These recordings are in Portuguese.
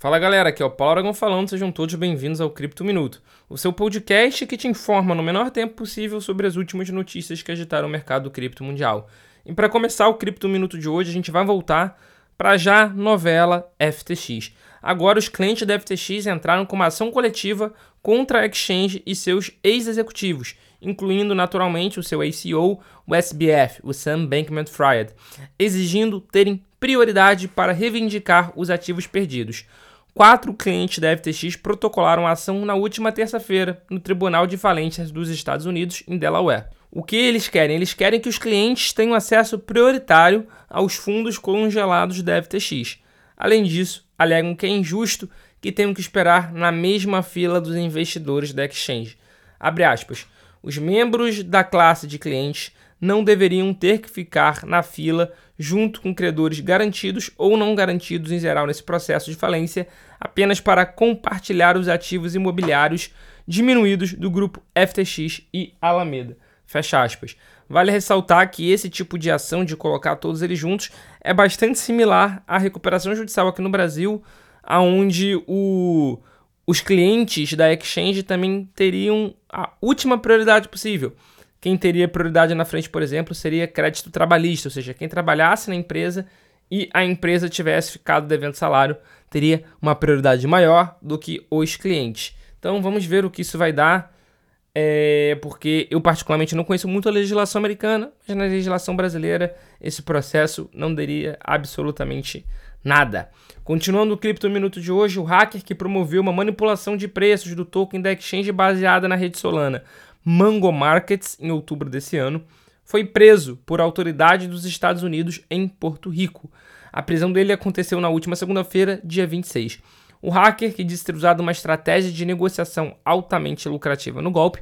Fala galera, aqui é o Paulo Aragão falando, sejam todos bem-vindos ao Cripto Minuto, o seu podcast que te informa no menor tempo possível sobre as últimas notícias que agitaram o mercado cripto mundial. E para começar o Cripto Minuto de hoje, a gente vai voltar para já novela FTX. Agora os clientes da FTX entraram com uma ação coletiva contra a exchange e seus ex-executivos, incluindo naturalmente o seu ACO, o SBF, o Sam Bankman-Fried, exigindo terem prioridade para reivindicar os ativos perdidos. Quatro clientes da FTX protocolaram a ação na última terça-feira no Tribunal de Falências dos Estados Unidos, em Delaware. O que eles querem? Eles querem que os clientes tenham acesso prioritário aos fundos congelados da FTX. Além disso, alegam que é injusto que tenham que esperar na mesma fila dos investidores da exchange. Abre aspas. Os membros da classe de clientes não deveriam ter que ficar na fila junto com credores garantidos ou não garantidos em geral nesse processo de falência, apenas para compartilhar os ativos imobiliários diminuídos do grupo FTX e Alameda. Fecha aspas. Vale ressaltar que esse tipo de ação de colocar todos eles juntos é bastante similar à recuperação judicial aqui no Brasil, aonde o, os clientes da exchange também teriam a última prioridade possível. Quem teria prioridade na frente, por exemplo, seria crédito trabalhista, ou seja, quem trabalhasse na empresa e a empresa tivesse ficado devendo salário, teria uma prioridade maior do que os clientes. Então vamos ver o que isso vai dar, é, porque eu particularmente não conheço muito a legislação americana, mas na legislação brasileira esse processo não daria absolutamente nada. Continuando o Cripto Minuto de hoje, o hacker que promoveu uma manipulação de preços do token da exchange baseada na rede Solana Mango Markets, em outubro desse ano, foi preso por autoridade dos Estados Unidos em Porto Rico. A prisão dele aconteceu na última segunda-feira, dia 26. O hacker, que disse ter usado uma estratégia de negociação altamente lucrativa no golpe,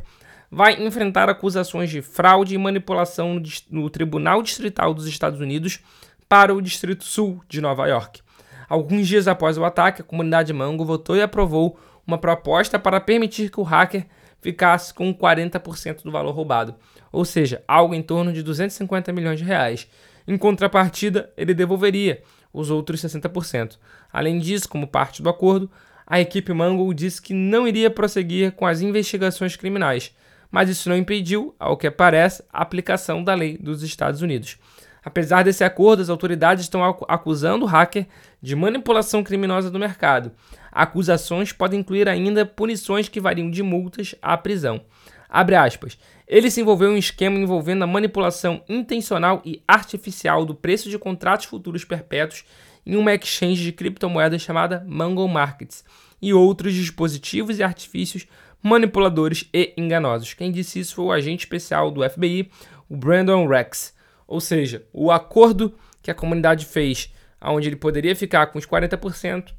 vai enfrentar acusações de fraude e manipulação no Tribunal Distrital dos Estados Unidos para o Distrito Sul de Nova York. Alguns dias após o ataque, a comunidade Mango votou e aprovou uma proposta para permitir que o hacker ficasse com 40% do valor roubado, ou seja, algo em torno de 250 milhões de reais. Em contrapartida, ele devolveria os outros 60%. Além disso, como parte do acordo, a equipe Mango disse que não iria prosseguir com as investigações criminais, mas isso não impediu, ao que parece, a aplicação da lei dos Estados Unidos. Apesar desse acordo, as autoridades estão acusando o hacker de manipulação criminosa do mercado. Acusações podem incluir ainda punições que variam de multas à prisão. Abre aspas. Ele se envolveu em um esquema envolvendo a manipulação intencional e artificial do preço de contratos futuros perpétuos em uma exchange de criptomoedas chamada Mango Markets e outros dispositivos e artifícios manipuladores e enganosos. Quem disse isso foi o agente especial do FBI, o Brandon Rex. Ou seja, o acordo que a comunidade fez, onde ele poderia ficar com os 40%,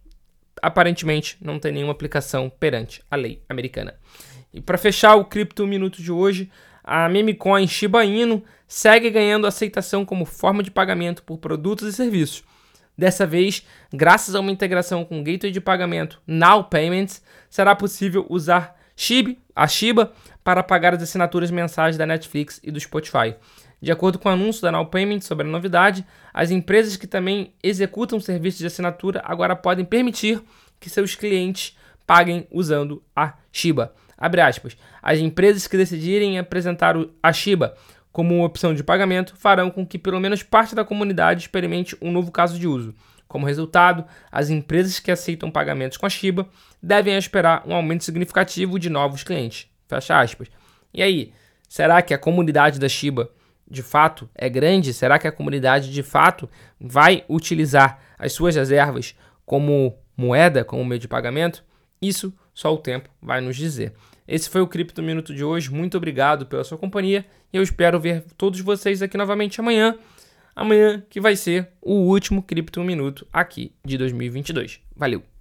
aparentemente não tem nenhuma aplicação perante a lei americana. E para fechar o Cripto Minuto de hoje, a memecoin Shiba Inu segue ganhando aceitação como forma de pagamento por produtos e serviços. Dessa vez, graças a uma integração com o gateway de pagamento Now Payments, será possível usar Shiba, a Shiba para pagar as assinaturas mensais da Netflix e do Spotify. De acordo com o anúncio da Now Payment sobre a novidade, as empresas que também executam serviços de assinatura agora podem permitir que seus clientes paguem usando a Shiba. As empresas que decidirem apresentar a Shiba como opção de pagamento farão com que pelo menos parte da comunidade experimente um novo caso de uso. Como resultado, as empresas que aceitam pagamentos com a Shiba devem esperar um aumento significativo de novos clientes. Fecha aspas. E aí, será que a comunidade da Shiba de fato é grande? Será que a comunidade de fato vai utilizar as suas reservas como moeda, como meio de pagamento? Isso só o tempo vai nos dizer. Esse foi o Cripto Minuto de hoje. Muito obrigado pela sua companhia e eu espero ver todos vocês aqui novamente amanhã. Amanhã que vai ser o último Cripto Minuto aqui de 2022. Valeu!